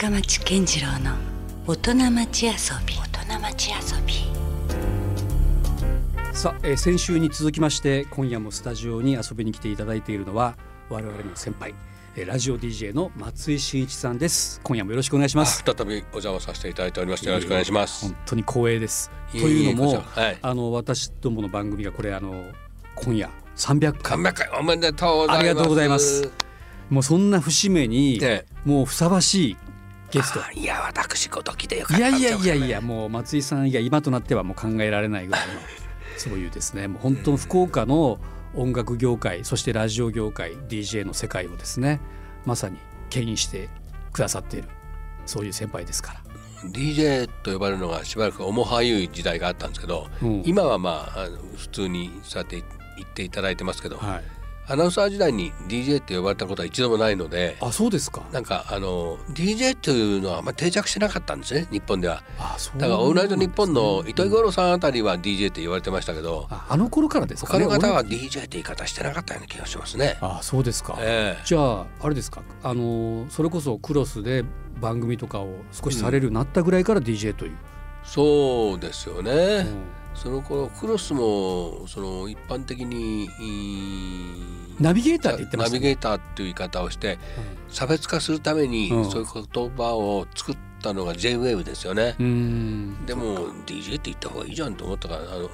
深町健次郎の大人町遊び。大人町遊び。さあ、えー先週に続きまして今夜もスタジオに遊びに来ていただいているのは我々の先輩、えーラジオ DJ の松井真一さんです。今夜もよろしくお願いします。再びお邪魔させていただいておりましてよろしくお願いします。本。当に光栄です。というのもはい。あの私どもの番組がこれあの今夜300回。300回おめでとうございます。ありがとうございます。もうそんな節目に、ねもうふさわしいゲスト。あいや私ごときでよかった。いやいやいやいや。やもう松井さん以外今となってはもう考えられないぐらいの そういうですね。もう本当の福岡の音楽業界そしてラジオ業界 DJ の世界をですねまさに牽引してくださっているそういう先輩ですから。DJ と呼ばれるのがしばらく重はゆい時代があったんですけど、うん。今はまあ普通にそうやって言っていただいてますけど、はい、アナウンサー時代に DJ って呼ばれたことは一度もないので。あそうですか。なんかあの DJ というのはあんまり定着してなかったんですね日本ではあそうだから「オールナイトニッポン」の糸井うん五郎さんあたりは DJ って言われてましたけどああの頃からですかね。他の方は俺 DJ って言い方してなかったような気がしますね。あそうですか。ええじゃああれですかあのそれこそクロスで番組とかを少しされるようになったぐらいから DJ という、そうですよね、うんその頃クロスもその一般的にナビゲーターって言ってましたね。ナビゲーターっていう言い方をして差別化するためにうん。そういう言葉を作ったのが J-WAVE ですよね、うん。でも DJ って言った方がいいじゃんと思ったからあの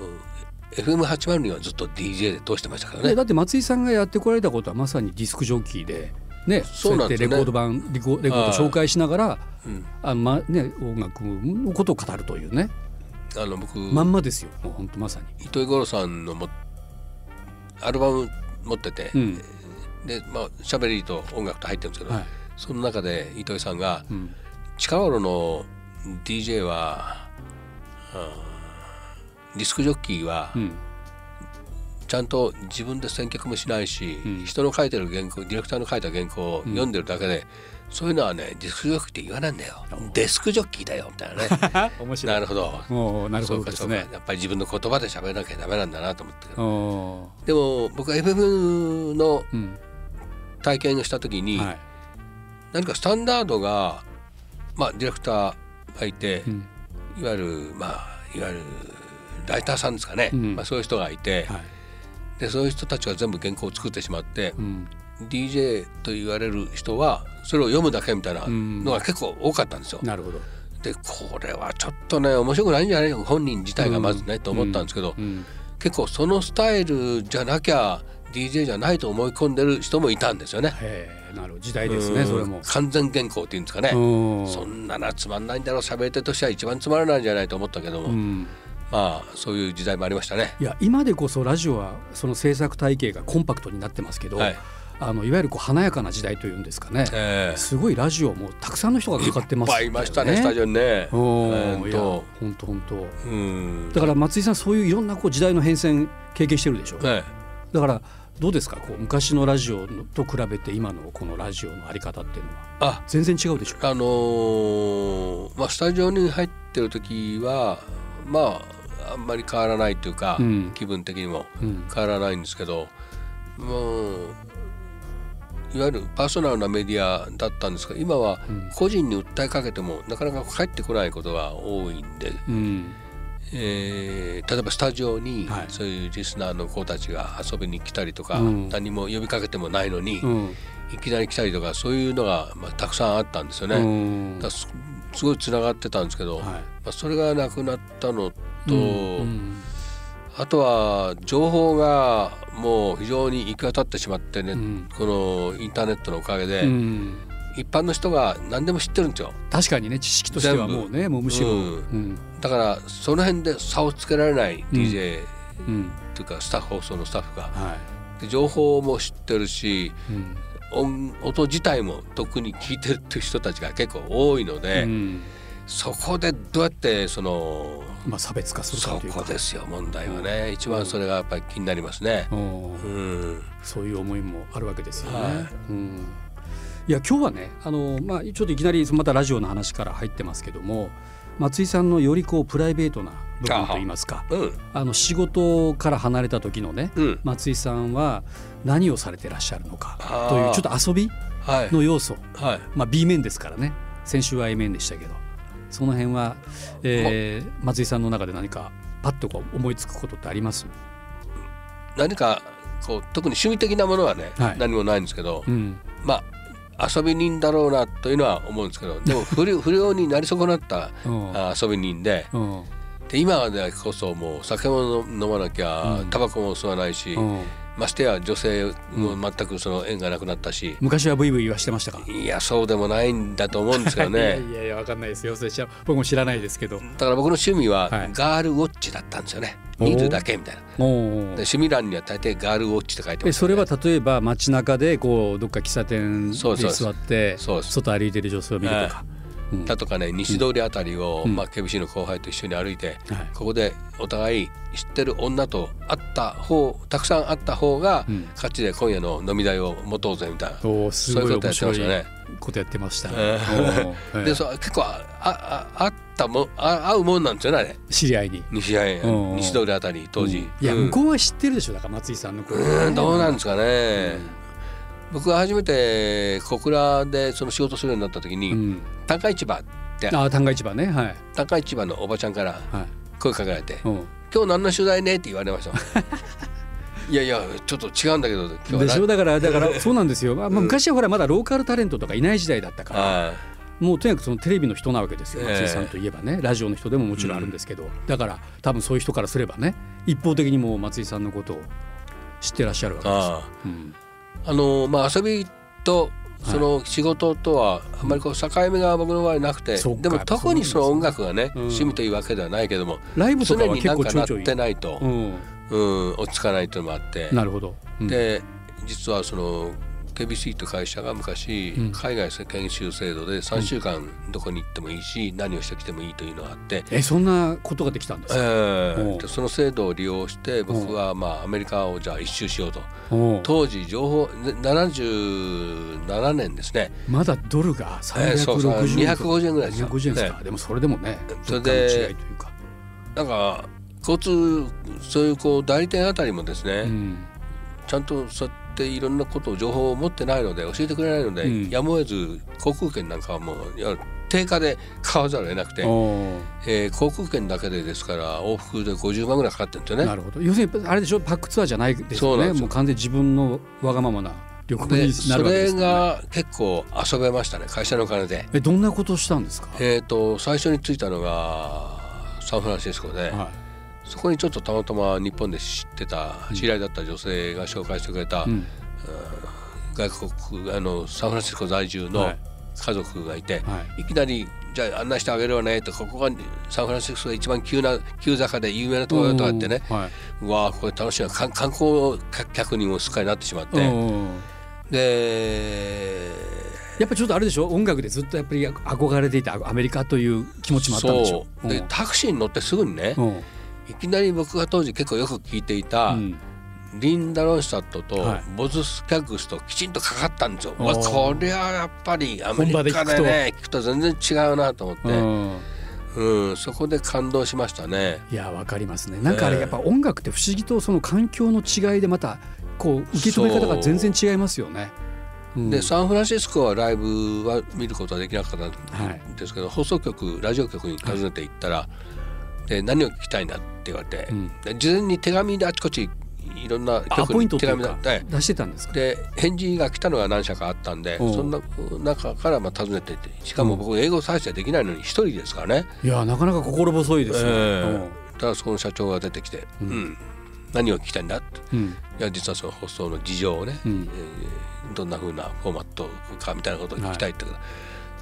FM80 にはずっと DJ で通してましたからね。ねだって松井さんがやってこられたことはまさにディスクジョッキーでねそうやってレコード版レコレコード紹介しながらうん。あの、まね、音楽のことを語るというねあの僕、まんまですよ。もう本当まさに。糸井五郎さんのもアルバム持ってて、うん。でまあ喋りと音楽と入ってるんですけど、はい。その中で糸井さんがうん。近頃の DJ は、あーディスクジョッキーはうん。ちゃんと自分で選曲もしないし、うん。人の書いてる原稿ディレクターの書いた原稿をうん読んでるだけで、そういうのはねディスクジョッキーって言わないんだよ。デスクジョッキーだよみたいなね。面白い。なるほど。なるほそうかそうかどですね。やっぱり自分の言葉で喋らなきゃダメなんだなと思ってでも僕は FM のうん。体験をした時に、はい。何かスタンダードがまあディレクターがいて、うん。いわゆるまあいわゆるライターさんですかね、うん。まあ、そういう人がいて、はい。でそういう人たちが全部原稿を作ってしまって、うん DJ と言われる人はそれを読むだけみたいなのが結構多かったんですよ。なるほど。でこれはちょっとね面白くないんじゃない？の本人自体がまずね、と思ったんですけど、うん結構そのスタイルじゃなきゃ DJ じゃないと思い込んでる人もいたんですよね。なる時代ですねうんそれも。完全原稿っていうんですかね。うんそんななつまんないんだろう喋り手としては一番つまらないんじゃないと思ったけども、うんまあそういう時代もありましたね。いや今でこそラジオはその制作体系がコンパクトになってますけど、はいあのいわゆるこう華やかな時代というんですかね、ええ。すごいラジオもたくさんの人がかかってますいっぱいいましたねスタジオにね。えおー本当本当。うん。だから松井さんそういういろんなこう時代の変遷経験してるでしょ、ねだからどうですかこう昔のラジオのと比べて今のこのラジオのあり方っていうのは。あ。全然違うでしょあのーまあスタジオに入ってる時はまああんまり変わらないというか、うん。気分的にもうん。変わらないんですけどもういわゆるパーソナルなメディアだったんですが今はうん。個人に訴えかけてもなかなか返ってこないことが多いんで、うん。えー例えばスタジオにはい。そういうリスナーの子たちが遊びに来たりとか、うん。何も呼びかけてもないのに、うん。いきなり来たりとかそういうのが、まあ、たくさんあったんですよね。うん。すすごいつながってたんですけど、はい。まあ、それがなくなったのと、うん。あとは情報がもう非常に行き渡ってしまってね、うん。このインターネットのおかげで、うん。一般の人が何でも知ってるんですよ。確かにね知識としてはもうねもうむしろ、だからその辺で差をつけられない DJ うん。というかスタッフ放送のスタッフが。はで情報も知ってるし音音自体も特に聞いてるっていう人たちが結構多いので、うん。そこでどうやってそのまあ差別化するかそというか。こですよ問題はね、一番それがやっぱり気になりますね。うん。うん、そういう思いもあるわけですよね。はい。うん。いや今日はねあの、まあ、ちょっといきなりまたラジオの話から入ってますけども松井さんのよりこうプライベートな部分といいますかうん、あの仕事から離れた時のね、うん、松井さんは何をされてらっしゃるのかというちょっと遊びはい、の要素、はい、まあ、B 面ですからね。先週は AMN でしたけどその辺は、えー、松井さんの中で何かパッとこう思いつくことってあります？何かこう特に趣味的なものはね、はい。何もないんですけど、うん。まあ遊び人だろうなというのは思うんですけどでも 不良不良になり損なった遊び人でうん。で今でこそもう酒も飲まなきゃうん。タバコも吸わないし、うんましてや女性も全くその縁がなくなったし、昔はブイブイ言わしてましたか？いやそうでもないんだと思うんですけどいやね。いやいやわかんないですよ。それ僕も知らないですけど。だから僕の趣味ははい。ガールウォッチだったんですよね、おー。見るだけみたいな。で趣味欄には大抵ガールウォッチって書いてます、えそれは例えば街中でこうどっか喫茶店でそうそう。です座って外歩いてる女性を見るとか、うんだとかね西通りあたりを、うん。まあ、KBC の後輩と一緒に歩いて、はい。ここでお互い知ってる女と会った方たくさん会った方が、うん。勝ちで今夜の飲み代を持とうぜみたいな。そういうことやってましたね。ことやってましたでそう結構あああ会ったもあ会うもんなんですよねあれ。知り合いに。西谷うん。西通りあたり当時、うん。いや、うん。向こうは知ってるでしょだから松井さんのことうんどうなんですかね、僕が初めて小倉でその仕事するようになった時に、うん、単価市場って。ああ旦過市場ね。はい。単価市場のおばちゃんからはい。声かけられてうん「今日何の取材ね?」って言われました。いやいやちょっと違うんだけど今日はでしょ？だからだから そうなんですよ、まあ、まあ昔はほらまだローカルタレントとかいない時代だったから、はもうとにかくそのテレビの人なわけですよ。ええ。松井さんといえばね、ラジオの人でももちろんあるんですけど、だから多分そういう人からすればね一方的にもう松井さんのことを知ってらっしゃるわけですよ。あ。うんあのまあ遊びとその仕事とはあんまりこう境目が僕の場合なくて、でも特にその音楽がね、うん。趣味というわけではないけどもライブとか常は結になんかなっ構ちょいちょい。てないと、うん、うん、落ち着かないというのもあって、なるほど。うん、で実はその KBC という会社が昔、うん。海外研修制度で3週間どこに行ってもいいし、何をしてきてもいいというのがあって、えそんなことができたんですえか。ーう。んでその制度を利用して僕はまあアメリカをじゃあ一周しようと。当時情報ね77年ですね。まだドルがえーそうそう360 250円ぐらいですよ。250円ですか、ねでもそれでもねそれでというか、なんか交通そういうこう代理店あたりもですね、うん。ちゃんとそうやっていろんなことを情報を持ってないので教えてくれないので、うん。やむを得ず航空券なんかはもういや定価で買わざるを得なくて、えー航空券だけでですから往復で50万ぐらいかかってるんですよね。なるほど。要するにあれでしょ？パックツアーじゃないですよね。もう完全に自分のわがままな旅行にでなそれるわけですからねが結構遊べましたね。会社のお金で。えどんなことをしたんですか、えー、と最初に着いたのがサンフランシスコで、はそこにちょっとたまたま日本で知ってた知り合いだった女性が紹介してくれた、いうん外国あのサンフランシスコ在住のはい。家族がいて、はい。い、きなり「じゃあ案内してあげるわね」とここがサンフランシスコが一番急な急坂で有名なところだとかってね。うんはい。うわあこれ楽しいな。観観光客にもすっかりなってしまって、うんでやっぱりちょっとあれでしょ？音楽でずっとやっぱり憧れていたアメリカという気持ちもあったんでしょ？そう。でタクシーに乗ってすぐにね、うんいきなり僕が当時結構よく聞いていた、うん。リンダ・ロンスタットとはい。ボズ・スキャグスときちんとかかったんですよ。おー。わこれはやっぱりアメリカでね聞くと。全然違うなと思って、うん。うん、そこで感動しましたね。いやわかりますね。なんかあれええ。やっぱ音楽って不思議とその環境の違いでまたこう受け止め方が全然違いますよね。う。ん。でサンフランシスコはライブは見ることはできなかったんはいですけど、放送局ラジオ局に訪ねて行ったら、で何を聞きたいんだって言われて、うん。で事前に手紙であちこちいろんな手紙出してたんですか？で返事が来たのが何社かあったんでうん。そんな中からまあ訪ねてってしかも僕英語さえしてできないのに一人ですからね、いやなかなか心細いですね。ええ。ただそこの社長が出てきて「ううん。ん何を聞きたいんだ?」って。うん。うんいや実はその放送の事情をね、うん。えーどんな風なフォーマットかみたいなことを聞きたいってこと、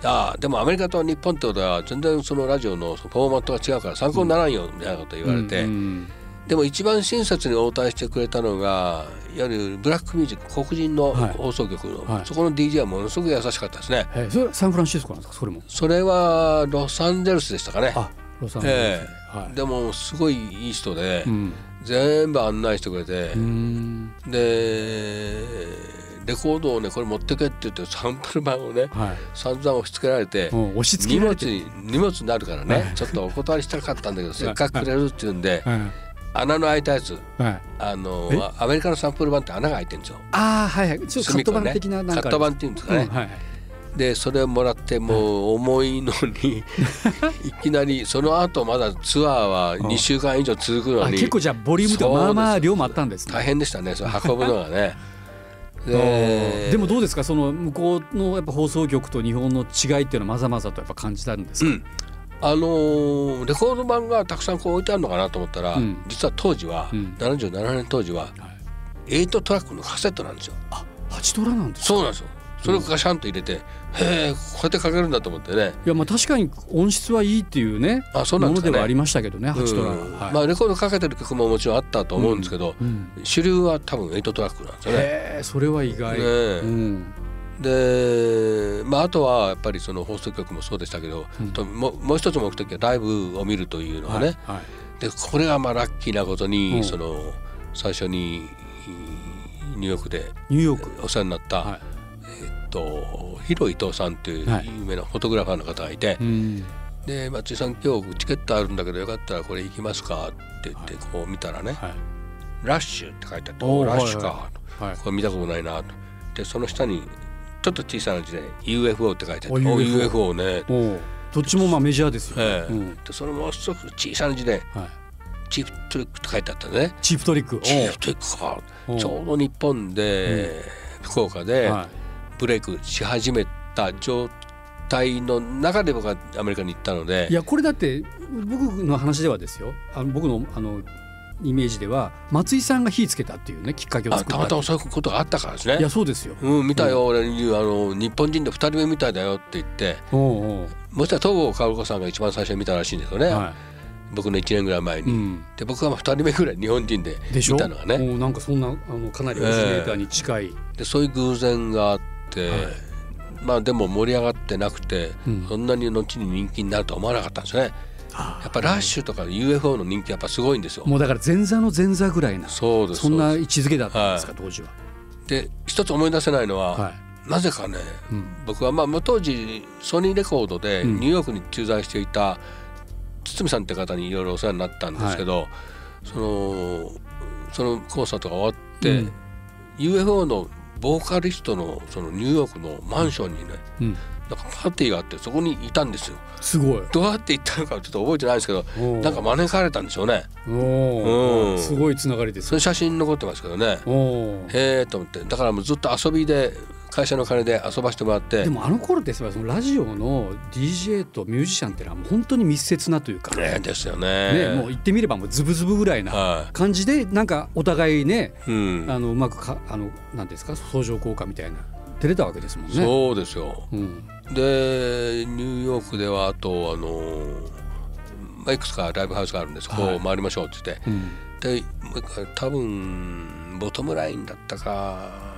ああでもアメリカと日本ってことは全然そのラジオのフォーマットが違うから参考にならんよみたいなこと言われて、うんでも一番親切に応対してくれたのがいわゆるブラックミュージック黒人のはい放送局の、はいそこの DJ はものすごく優しかったですね。えそれはサンフランシスコなんですか？それも。それはロサンゼルスでしたかね。あロサンゼルス、えはい。でもすごいいい人で、うん全部案内してくれてう、んでレコードをねこれ持ってけって言ってサンプル版をねはい。散々押し付けられてうん押し付荷けられて。物に荷物になるからねちょっとお断りしたかったんだけど せっかくくれるって言うんではい。穴の開いたやつはい。あのえ？アメリカのサンプル版って穴が開いてるんですよ。ああはいはい。ちょっとカット版的ななんか。カット版っていうんですかね、うんはいはい。でそれをもらってもう重いのに いきなりその後まだツアーは2週間以上続くのに。あ結構じゃあボリュームとかまあまあ量もあったんですね。大変でしたねそれ運ぶのがね。ででもどうですか？その向こうのやっぱ放送局と日本の違いっていうのはまざまざとやっぱ感じたんですか、うん。あのーレコード版がたくさんこう置いてあるのかなと思ったら、うん。実は当時は、うん。77年当時は8トラックのカセットなんですよ。あ八トラなんですか？そうなんですよ。それをガシャンと入れて、へえこうやってかけるんだと思ってね。いやまあ確かに音質はいいっていうねあそうなんですかね。ものではありましたけどね八トラは、うんはい。まあレコードかけてる曲ももちろんあったと思うんですけど、うん主流は多分8トラックなんですよね。へえそれは意外、ねえ。うん。で、まあ、あとはやっぱりその放送局もそうでしたけど、うん。ともうもう一つ目的はライブを見るというのがね、はいはい。でこれがまあラッキーなことに、うん。その最初にニューヨークでニューヨーク。お世話になった、はえっと広伊藤さんというはい。有名なフォトグラファーの方がいて、い、うん。で松井さん今日チケットあるんだけどよかったらこれ行きますかって言ってこう見たらね、はい。ラッシュって書いてあってラッシュか、はい。はい。これ見たことないなと。でその下にちょっと小さな字で UFO って書いてあって UFO UFO ね。どっちもまあメジャーですよ、ええ。うん。でそのもう一つ小さな字ではい、チープトリックって書いてあったね。チープトリック。チープトリックか。ちょうど日本で、福岡ではブレイクし始めた状態の中で僕はアメリカに行ったので。い、いやこれだって僕の話ではですよ。あの僕のあのイメージでは松井さんが火つけたっていうねきっかけをたたまたまそういうことがあったからですね。いやそうですよ。うん、見たよ、俺にあの日本人で2人目みたいだよって言って。おうおう。もしかしたら東郷薫子さんが一番最初に見たらしいんですよね、は僕の1年ぐらい前い、うに、ん、で僕はまあ2人目ぐらい日本人で見たのがね。もうなんかそんなあのかなりオリジネーターに近い、でそういう偶然があって、はい。まあでも盛り上がってなくて、うん。そんなに後に人気になるとは思わなかったんですよね。やっぱラッシュとか UFO の人気やっぱすごいんですよ。もうだから前座の前座ぐらいなそうです。そんな位置づけだったんですか、当時は。すで一つ思い出せないのは、はなぜかねいうん。僕はまあ当時ソニーレコードでうん。ニューヨークに駐在していた堤さんって方にいろいろお世話になったんですけど、そのそのコンサートが終わって、うん。UFO のボーカリストのそのニューヨークのマンションにねうん、なんかパーティーがあってそこにいたんですよ。すごい。どうやって行ったのかちょっと覚えてないですけどなんか招かれたんでしょうね。うんすごいつながりですそ。の写真残ってますけどね。へえと思ってだからもうずっと遊びで会社の金で遊ばせてもらってでもあの頃ってそのラジオの DJ とミュージシャンってのはもう本当に密接なというか、ねですよね。ね、もう言ってみればもうズブズブぐらいなは感じでなんかお互いねい。うん。あのうまくかあのなんですか相乗効果みたいな出れたわけですもんね。そうですよ。うんでニューヨークではあとあのまあいくつかライブハウスがあるんでそこを回りましょうって言って、うんで多分ボトムラインだったか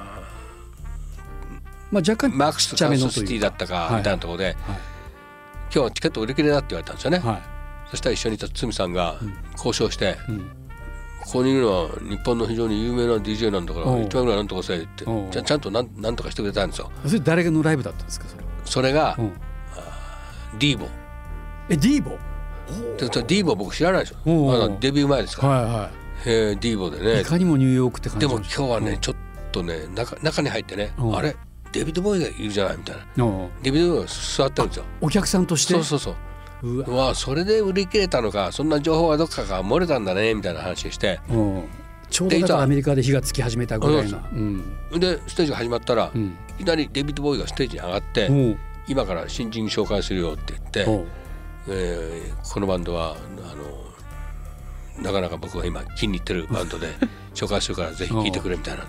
まあ、若干、マークス・ちゃめのというか。だったかはい。みたいなところで、はい。今日はチケット売り切れだって言われたんですよね、はそしたら一緒にいた堤さんがうん。交渉して、いうん。ここにいるのは日本の非常に有名な DJ なんだからおう。1万ぐらいなんとかせえっておう。ちゃちゃんとなんなんとかしてくれたんですよ。それ誰のライブだったんですかそれ、それがうん、ディーボえディーボディーボ僕知らないでしょ？まだデビュー前ですから。はいはへえディーボでい、ね。いかにもニューヨークって感じでも今日はね、うん。ちょっとね中中に入ってね、うん。あれ？デビッド・ボーイがいるじゃないみたいな。デビッド・ボーイが座ってるんですよ。お客さんとして？そうそうそう。うわ。それで売り切れたのかそんな情報がどっかから漏れたんだねみたいな話して。うんちょうどアメリカで火がつき始めたぐらいなうん。でステージが始まったら、いうん。きなりデビッド・ボーイがステージに上がって、今から新人紹介するよって言って、えーこのバンドはあのなかなか僕が今気に入ってるバンドで 紹介するからぜひ聴いてくれみたいな。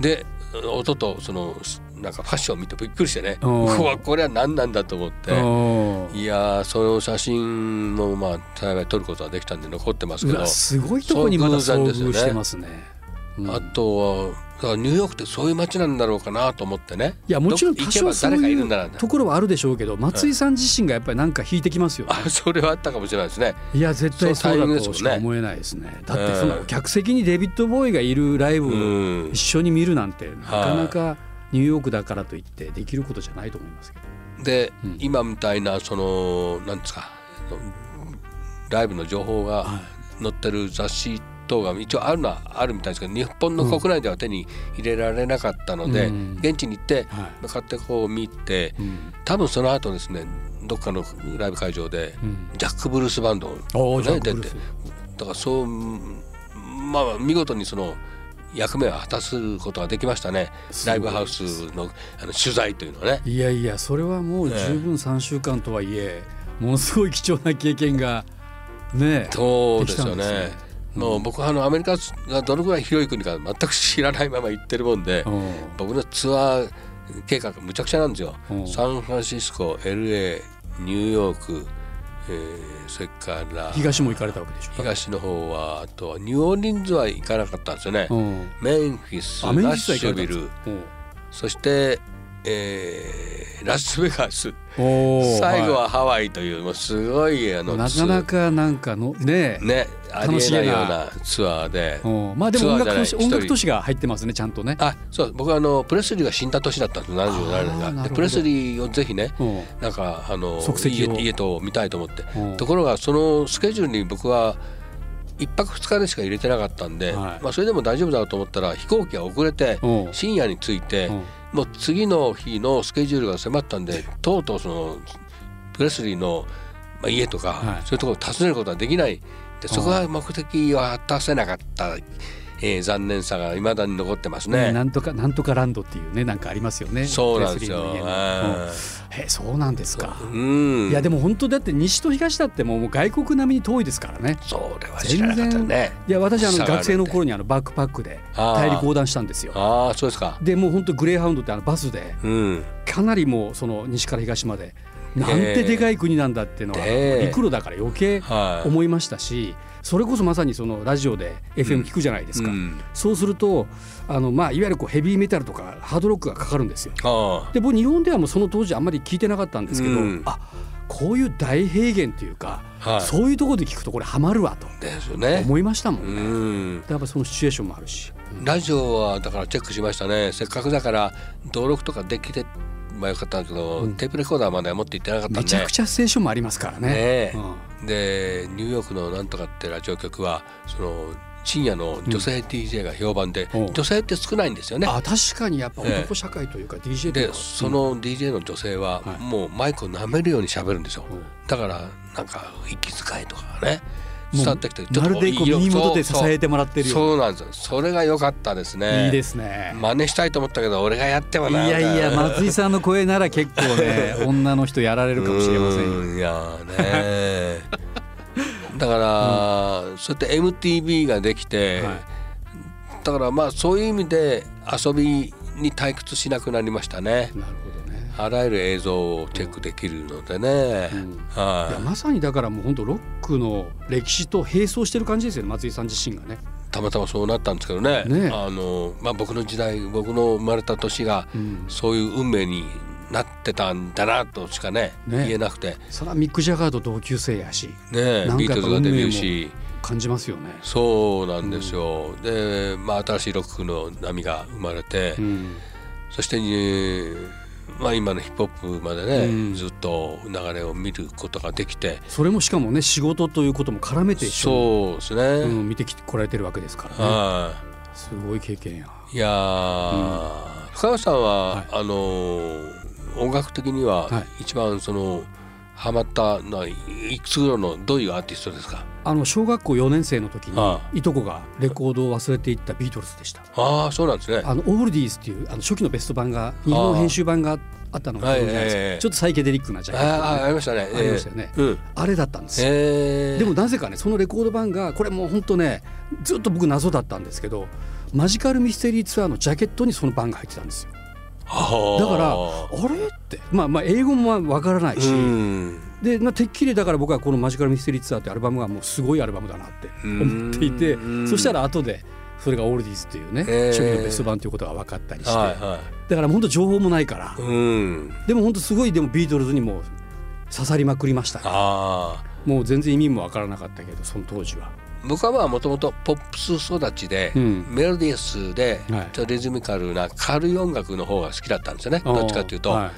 で音とそのなんかファッションを見てびっくりしてね。うわこれは何なんだと思って。いやーその写真もまあ幸い撮ることができたんで残ってますけど。すごいとこにまだ遭遇してますね。うん。あとはだからニューヨークってそういう街なんだろうかなと思ってね。いやもちろん多少そういうところはあるでしょうけど松井さん自身がやっぱりなんか引いてきますよね。あそれはあったかもしれないですね。いや絶対そうだとしか思えないですね。だってうんその客席にデビッド・ボーイがいるライブうをん一緒に見るなんてなかなかニューヨークだからといってできることじゃないと思いますけど。で、うん。今みたいなそのなんですかライブの情報がは載ってる雑誌っ等が一応あるのはあるみたいですけど日本の国内では手に入れられなかったので、うん。現地に行ってはい。買ってこう見てうん。多分その後ですねどっかのライブ会場でうん。ジャック・ブルースバンドおージャッね出てだからそうまあ見事にその役目を果たすことができましたね。ライブハウスのあの取材というのはね。いやいやそれはもう十分3週間とはいえものすごい貴重な経験がねそうですよね。ね。もう僕はあのアメリカがどのぐらい広い国か全く知らないまま行ってるもんでうん。僕のツアー計画むちゃくちゃなんですよ。うん。サンフランシスコ LA ニューヨーク、えーそれから。東も行かれたわけでしょ？東の方はあとはニューオーリンズは行かなかったんですよね。うん。メンフィスアメナッシュビルんですか？そして、えーラスベガス最後はハワイというもうすごいあのなかなかなんかのねね楽しげな。ようなツアーで。うんまあでも音楽音楽都市が入ってますねちゃんとね。あそう僕はあのプレスリーが死んだ年だったんです77年がでプレスリーをぜひねうんなんかあの家と見たいと思ってうんところがそのスケジュールに僕は一泊二日でしか入れてなかったんで、はいまあそれでも大丈夫だろうと思ったら飛行機が遅れて。うん深夜に着いてうんもう次の日のスケジュールが迫ったんでとうとうそのプレスリーのまあ家とか、はい。そういうところを訪ねることはできない。でそこは目的を果たせなかった、えー残念さが未だに残ってますね。なんとかなんとかランドっていうねなんかありますよね。そうなんですよ。えそうなんですかうん。いやでも本当だって西と東だってもう外国並みに遠いですからねそれは知らなかったね。いや私あの学生の頃にあのバックパックで大陸横断したんですよああそうですか。でもう本当グレーハウンドってあのバスでうん。かなりもうその西から東までなんてでかい国なんだっていうのはええ陸路だから余計はい。思いましたしそれこそまさにそのラジオで FM 聞くじゃないですか、うんそうするとあの、まあ、いわゆるこうヘビーメタルとかハードロックがかかるんですよ。あで僕日本ではもうその当時あんまり聞いてなかったんですけど、うんあこういう大平原というか、あ。はい。そういうところで聞くとこれハマるわとですよね。思いましたもうんね。ん。やっぱそのシチュエーションもあるし。ラジオはだからチェックしましたね。せっかくだから登録とかできてまあよかったんだけど、うんテープレコーダーまでは持って行ってなかったんで。めちゃくちゃステーションもありますからね。ねえうんでニューヨークのなんとかってラジオ局はその深夜の女性 DJ が評判で、うん。女性って少ないんですよね。あ確かにやっぱええ。男社会というか DJ というでかその DJ の女性ははい。もうマイクを舐めるように喋るんですよ。うん。だからなんか息遣いとかね伝わってきてまるでこう耳元で支えててもらってるよそううなんですよ。それが良かったですね。いいですね。真似したいと思ったけど俺がやってもいな。やいやみたな松井さんの声なら結構ね 女の人やられるかもしれませんいやーねだから、そうやって MTV ができて、はい。だからまあそういう意味で遊びに退屈しなくなりましたね。なるほどね。あらゆる映像をチェックできるのでね、うん。い。はやまさにだからもう本当ロックの歴史と並走してる感じですよね松井さん自身がね。い、たまたまそうなったんですけどね。ねあの、まあ、僕の時代僕の生まれた年がうん、そういう運命になってたんだなとしかねね。言えなくて、それはミック・ジャガーと同級生やし。ねビートルズがデビューし。感じますよね。そうなんですよ、で、まあ、新しいロックの波が生まれて、うん。そして、えーまあ、今のヒップホップまでね、うん。ずっと流れを見ることができて。それもしかもね仕事ということも絡めてそうですね、に、うん、見てきてこられてるわけですからね。はすごい経験や。いいやー、深川さんは、はい。あのー音楽的にははい。一番そのハマったのはいいくつ頃のどういうアーティストですか？あの小学校4年生の時にあいとこがレコードを忘れていったビートルズでした。ああそうなんですね。あのオールディーズっていうあの初期のベスト版が日本編集版があったのがちょっとサイケデリックなジャケット。あああがねりましたね。ありましたよね。あれだったんですよ。え。ー、でもなぜかねそのレコード版がこれもう本当ねずっと僕謎だったんですけどマジカルミステリーツアーのジャケットにその版が入ってたんですよ。あだからああれって。まあまあ英語もわからないし、うん。で、まあ、てっきりだから僕はこの「マジカルミステリーツアー」ってアルバムがもうすごいアルバムだなって思っていてうんそしたら後でそれが「オールディーズ」っていうね、えー。初期のベスト版ということが分かったりして、はいはだから本当情報もないから。でも本当すごいでもビートルズにも刺さりまくりました。ねもう全然意味も分からなかったけどその当時は。僕はまあもともとポップス育ちで、うん。メロディアスではい。ちょっとリズミカルな軽い音楽の方が好きだったんですよね、どっちかというと。は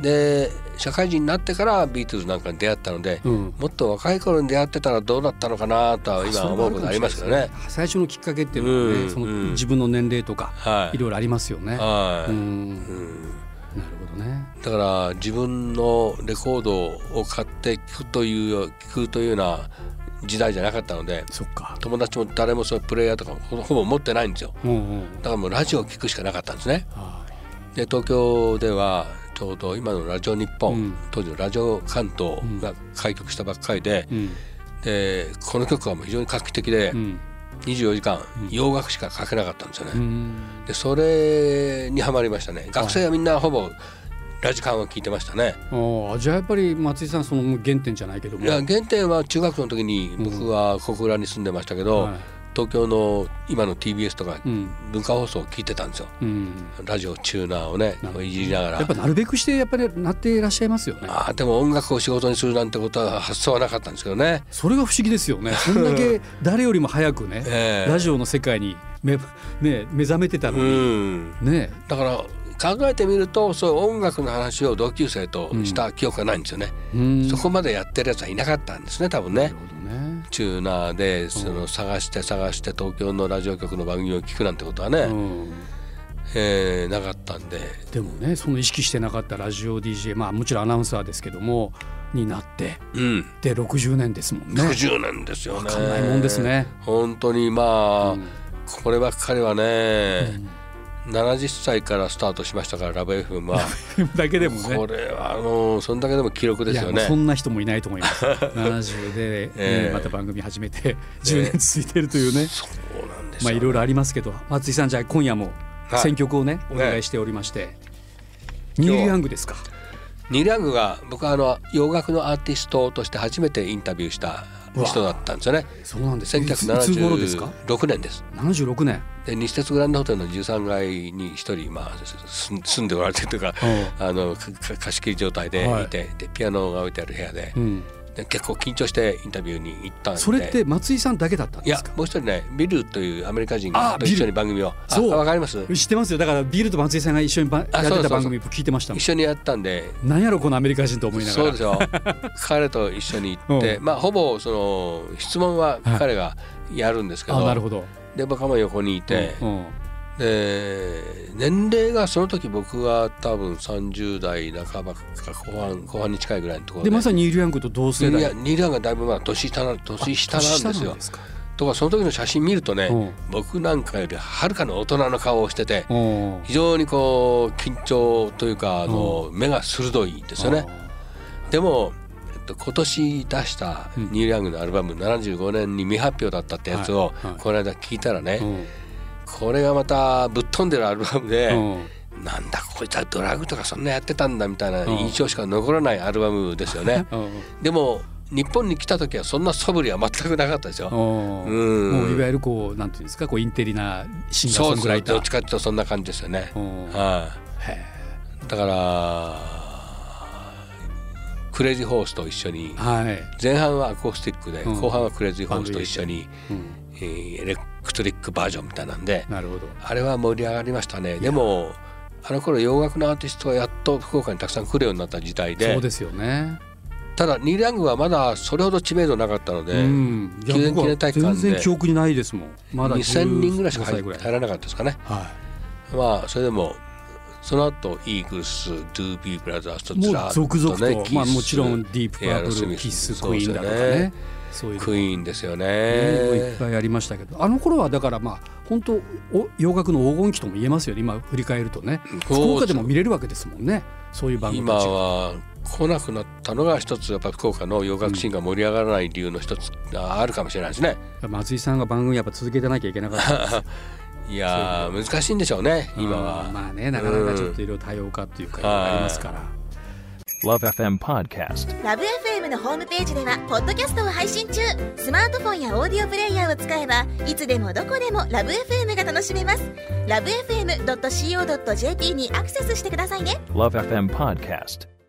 で社会人になってからビートルズなんかに出会ったので、うん。もっと若い頃に出会ってたらどうだったのかなとは今思うことありますけどね。最初のきっかけっていうのはね、そのうん。うん自分の年齢とか、はい。いろいろありますよね。はい、なるほどね。だから自分のレコードを買って聴くという聞くというような時代じゃなかったので。友達も誰もそういうプレイヤーとかほほぼ持ってないんですよ。うんうん。だからもうラジオを聴くしかなかったんですね。はで東京ではちょうど今のラジオ日本、うん。当時のラジオ関東が開局したばっかりで,、い。うん。でこの曲はもう非常に画期的で、うん。24時間洋楽しか書けなかったんですよね、うん。でそれにはまりましたね。学生はみんなほぼラジカンを聞いてましたね、ああじゃあやっぱり松井さんその原点じゃないけども。いや原点は中学の時に僕は小倉に住んでましたけど、はい。東京の今の TBS とかうん。文化放送を聞いてたんですよ。うん。ラジオチューナーをねいじりながら。やっぱなるべくしてやっぱりなっていらっしゃいますよね。あーでも音楽を仕事にするなんてことは発想はなかったんですけどね、それが不思議ですよね。そんだけ誰よりも早くね、ええ。ラジオの世界に目ね目覚めてたのうに、ん。ね。だから考えてみるとそういう音楽の話を同級生とした記憶がないんですよね、うん。そこまでやってるやつはいなかったんですね多分ね。ね。チューナーでその探して探して東京のラジオ局の番組を聞くなんてことはね、うん。えーなかったんで。でもねその意識してなかったラジオ DJ まあもちろんアナウンサーですけどもになってうん。で60年ですもんね。60年ですよね。わかんないもんですね。本当にまあ、うん。こればっかりはね、70歳からスタートしましたからラブ FM は。だけでもね。これはあのそんだけでも記録ですよね。そんな人もいないと思います。70で、ね ええ。また番組始めて10年続いてるというね。そうなんですよ、まあいろいろありますけど。松井さんじゃあ今夜もはい。選曲をね、お願いしておりまして、ニール・ヤングですか？ニール・ヤングが僕はあの洋楽のアーティストとして初めてインタビューした人だったんですよねそうなんですね。いついつ頃ですか？1976年です76年。で西鉄グランドホテルの13階に一人、まあ、す住んでおられてというかあの貸し切り状態ではいいて、でピアノが置いてある部屋でうん。で結構緊張してインタビューに行ったんで。それって松井さんだけだったんいやですか？もう一人ねビルというアメリカ人あと一緒に番組を。あそう。わかります？知ってますよ。だからビールと松井さんが一緒にばやってた番組聞いてましたもん。一緒にやったんで。なんやろこのアメリカ人と思いながら。そうですよ。彼と一緒に行って、うまあほぼその質問は彼がやるんですけど,、あなるほど。で僕はもう横にいて、うんで年齢がその時僕は多分30代半ばか後半後半に近いぐらいのところで。でまさにニール・ヤングと同世代。いやニール・ヤングがだいぶまあ年下な年下なんですよ。とかその時の写真見るとね、うん。僕なんかよりはるかの大人の顔をしててうん。非常にこう緊張というかあの目が鋭いんですよね。でも、えっと、今年出したニール・ヤングのアルバム、75年に未発表だったってやつを、はい。はい。この間聞いたらね、うんこれがまたぶっ飛んでるアルバムで、うん。なんだこいつはドラッグとかそんなやってたんだみたいな印象しか残らないアルバムですよね。うん。でも日本に来た時はそんな素振りは全くなかったですよ。うん。うん。もういわゆるこうなんていうんですかこうインテリなシンガーソングライター。どっちかっていうとそんな感じですよね。うん。はい、へだからクレイジーホースと一緒にえはい。前半はアコースティックで、うん。後半はクレイジーホースと一緒に、うん。えーエレクトリックバージョンみたいなんでなるほど。あれは盛り上がりましたね。でもあの頃洋楽のアーティストはやっと福岡にたくさん来るようになった時代でそうですよね。ただニール・ヤングはままだそれほど知名度なかったので、記念記念大会館全然で記憶にないですもん。まだ2000人ぐらいしか15歳ぐらい。入入らなかったですかね。はまあそれでもその後イーグルス、ドゥービーブラザーズとずらっと続々とね、キスまあもちろんディープパープルキスクイーンだとかね。そういうのクイーンですよね。ねいっぱいありましたけど。あの頃はだからまあ本当お洋楽の黄金期とも言えますよね。今振り返るとね。福岡でも見れるわけですもんね。そういう番組今は来なくなったのが一つやっぱ福岡の洋楽シーンが盛り上がらない理由の一つがあるかもしれないですね。松井さんが番組やっぱ続けてなきゃいけなかった いやー難しいんでしょうね今うんは。まあねなかなかちょっといろいろ多様化っていうかありますから。Love FM Podcast. ラブ f m のホームページではポッドキャストを配信中。スマートフォンやオーディオプレイヤーを使えばいつでもどこでもラブ f m が楽しめます。ラブ FM.co.jp にアクセスしてくださいね。Love FM Podcast.